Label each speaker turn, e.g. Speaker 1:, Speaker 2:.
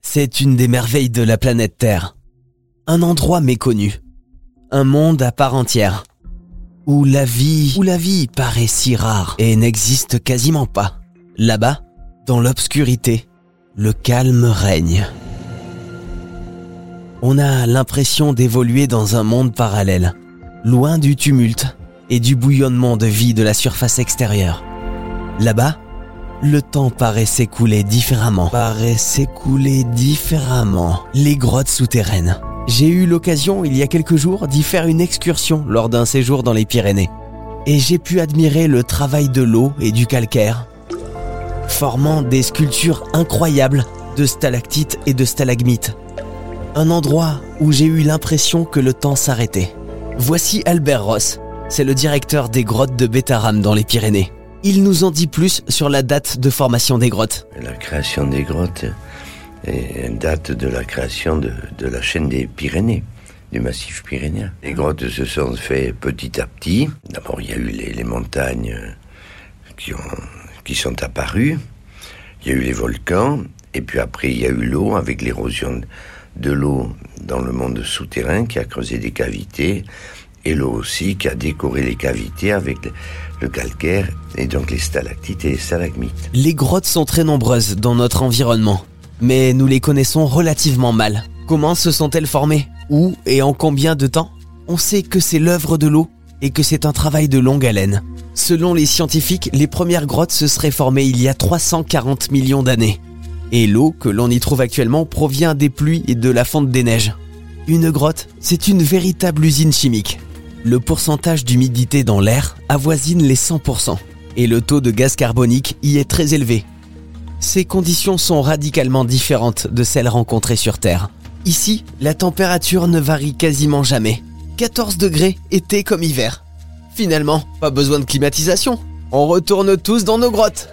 Speaker 1: C'est une des merveilles de la planète Terre. Un endroit méconnu. Un monde à part entière. Où la vie, où la vie paraît si rare et n'existe quasiment pas. Là-bas, dans l'obscurité, le calme règne. On a l'impression d'évoluer dans un monde parallèle, loin du tumulte et du bouillonnement de vie de la surface extérieure. Là-bas, le temps paraît s'écouler différemment. Paraît s'écouler différemment. Les grottes souterraines. J'ai eu l'occasion il y a quelques jours d'y faire une excursion lors d'un séjour dans les Pyrénées. Et j'ai pu admirer le travail de l'eau et du calcaire, formant des sculptures incroyables de stalactites et de stalagmites. Un endroit où j'ai eu l'impression que le temps s'arrêtait. Voici Albert Ross, c'est le directeur des grottes de Bétaram dans les Pyrénées. Il nous en dit plus sur la date de formation des grottes.
Speaker 2: La création des grottes date de la création de, la chaîne des Pyrénées, du massif pyrénéen. Les grottes se sont faites petit à petit. D'abord, il y a eu les, montagnes qui, ont, qui sont apparues. Il y a eu les volcans. Et puis après, il y a eu l'eau avec l'érosion de l'eau dans le monde souterrain qui a creusé des cavités et l'eau aussi qui a décoré les cavités avec le calcaire et donc les stalactites et les stalagmites.
Speaker 1: Les grottes sont très nombreuses dans notre environnement, mais nous les connaissons relativement mal. Comment se sont-elles formées? Où et en combien de temps? On sait que c'est l'œuvre de l'eau et que c'est un travail de longue haleine. Selon les scientifiques, les premières grottes se seraient formées il y a 340 millions d'années. Et l'eau que l'on y trouve actuellement provient des pluies et de la fonte des neiges. Une grotte, c'est une véritable usine chimique le pourcentage d'humidité dans l'air avoisine les 100% et le taux de gaz carbonique y est très élevé. Ces conditions sont radicalement différentes de celles rencontrées sur Terre. Ici, la température ne varie quasiment jamais. 14 degrés été comme hiver. Finalement, pas besoin de climatisation. On retourne tous dans nos grottes.